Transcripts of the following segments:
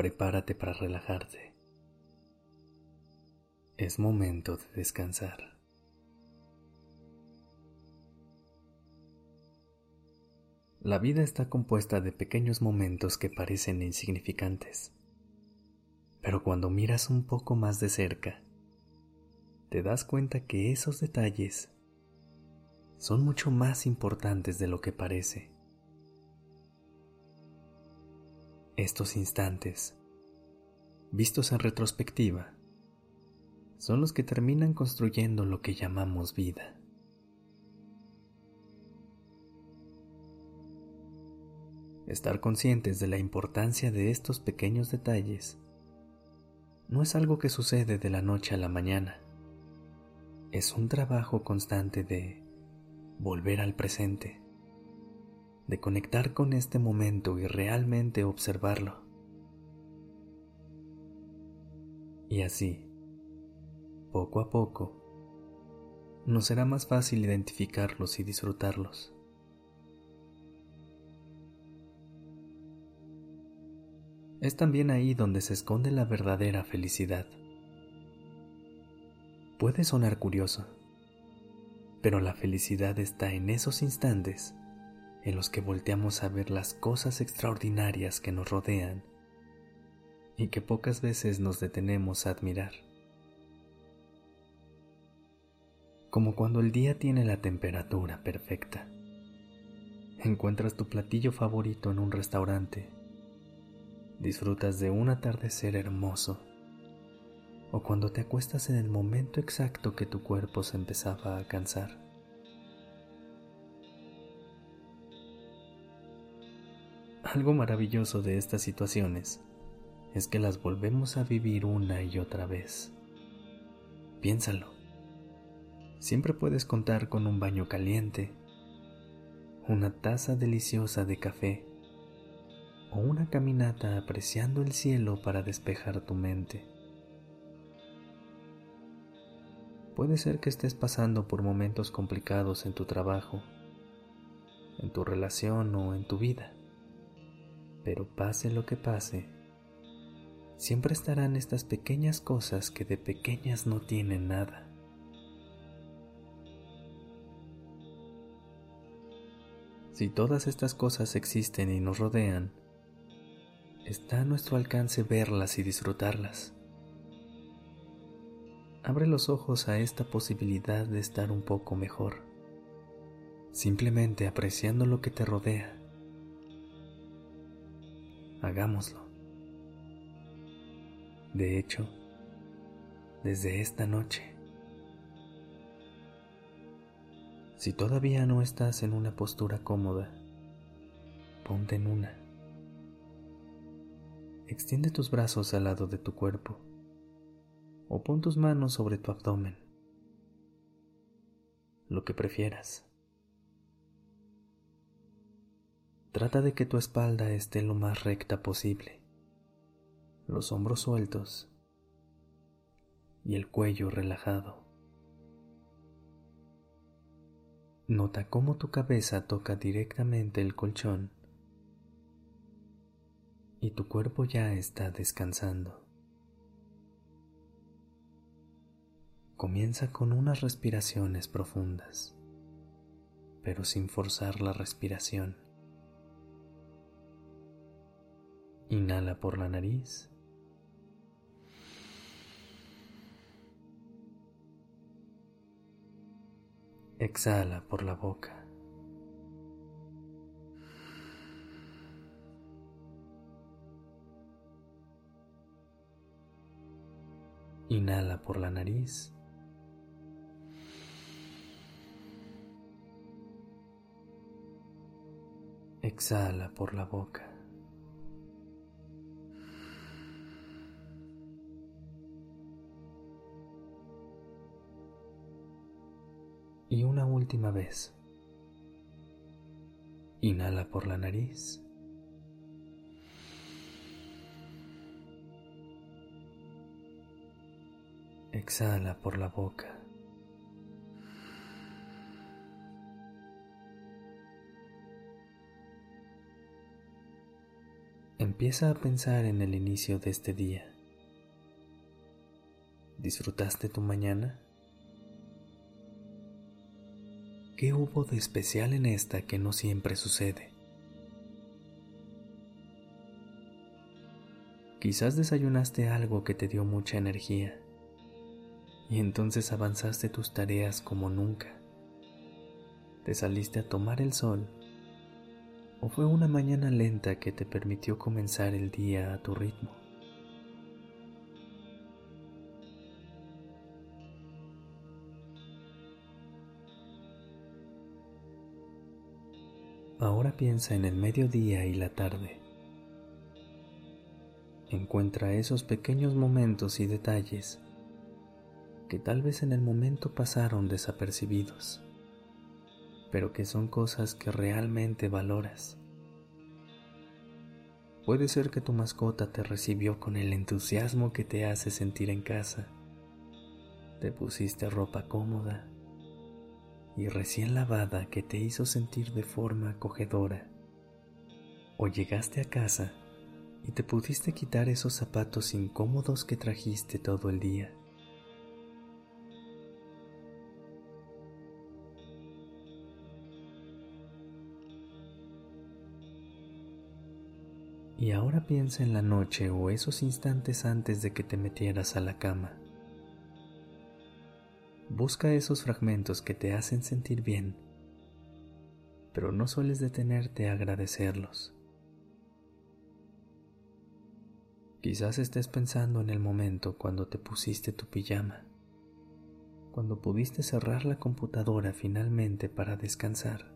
Prepárate para relajarte. Es momento de descansar. La vida está compuesta de pequeños momentos que parecen insignificantes, pero cuando miras un poco más de cerca, te das cuenta que esos detalles son mucho más importantes de lo que parece. Estos instantes, vistos en retrospectiva, son los que terminan construyendo lo que llamamos vida. Estar conscientes de la importancia de estos pequeños detalles no es algo que sucede de la noche a la mañana. Es un trabajo constante de volver al presente, de conectar con este momento y realmente observarlo. Y así, poco a poco, nos será más fácil identificarlos y disfrutarlos. Es también ahí donde se esconde la verdadera felicidad. Puede sonar curioso, pero la felicidad está en esos instantes en los que volteamos a ver las cosas extraordinarias que nos rodean y que pocas veces nos detenemos a admirar. Como cuando el día tiene la temperatura perfecta. Encuentras tu platillo favorito en un restaurante disfrutas de un atardecer hermoso o cuando te acuestas en el momento exacto que tu cuerpo se empezaba a cansar. Algo maravilloso de estas situaciones es que las volvemos a vivir una y otra vez. Piénsalo. Siempre puedes contar con un baño caliente, una taza deliciosa de café o una caminata apreciando el cielo para despejar tu mente. Puede ser que estés pasando por momentos complicados en tu trabajo, en tu relación o en tu vida, pero pase lo que pase, siempre estarán estas pequeñas cosas que de pequeñas no tienen nada. Si todas estas cosas existen y nos rodean, está a nuestro alcance verlas y disfrutarlas. Abre los ojos a esta posibilidad de estar un poco mejor, simplemente apreciando lo que te rodea. Hagámoslo. De hecho, desde esta noche, si todavía no estás en una postura cómoda, ponte en una. Extiende tus brazos al lado de tu cuerpo o pon tus manos sobre tu abdomen, lo que prefieras. Trata de que tu espalda esté lo más recta posible, los hombros sueltos y el cuello relajado. Nota cómo tu cabeza toca directamente el colchón y tu cuerpo ya está descansando. Comienza con unas respiraciones profundas, pero sin forzar la respiración. Inhala por la nariz. Exhala por la boca. Inhala por la nariz. Exhala por la boca. Y una última vez. Inhala por la nariz. Exhala por la boca. Empieza a pensar en el inicio de este día. ¿Disfrutaste tu mañana? ¿Qué hubo de especial en esta que no siempre sucede? Quizás desayunaste algo que te dio mucha energía y entonces avanzaste tus tareas como nunca. Te saliste a tomar el sol o fue una mañana lenta que te permitió comenzar el día a tu ritmo. Ahora piensa en el mediodía y la tarde. Encuentra esos pequeños momentos y detalles que tal vez en el momento pasaron desapercibidos, pero que son cosas que realmente valoras. Puede ser que tu mascota te recibió con el entusiasmo que te hace sentir en casa. Te pusiste ropa cómoda y recién lavada que te hizo sentir de forma acogedora. O llegaste a casa y te pudiste quitar esos zapatos incómodos que trajiste todo el día. Y ahora piensa en la noche o esos instantes antes de que te metieras a la cama. Busca esos fragmentos que te hacen sentir bien, pero no sueles detenerte a agradecerlos. Quizás estés pensando en el momento cuando te pusiste tu pijama, cuando pudiste cerrar la computadora finalmente para descansar,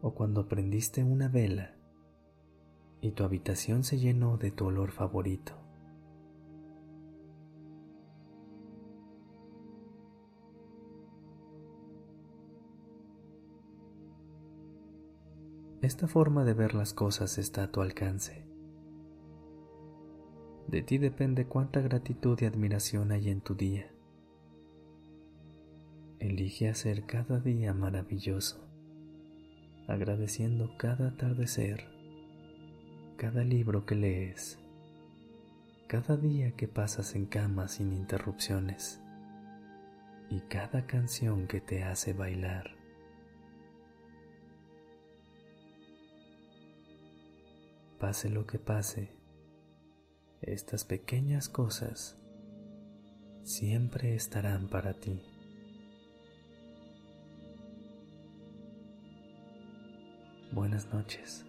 o cuando prendiste una vela y tu habitación se llenó de tu olor favorito. Esta forma de ver las cosas está a tu alcance. De ti depende cuánta gratitud y admiración hay en tu día. Elige hacer cada día maravilloso, agradeciendo cada atardecer cada libro que lees, cada día que pasas en cama sin interrupciones y cada canción que te hace bailar. Pase lo que pase, estas pequeñas cosas siempre estarán para ti. Buenas noches.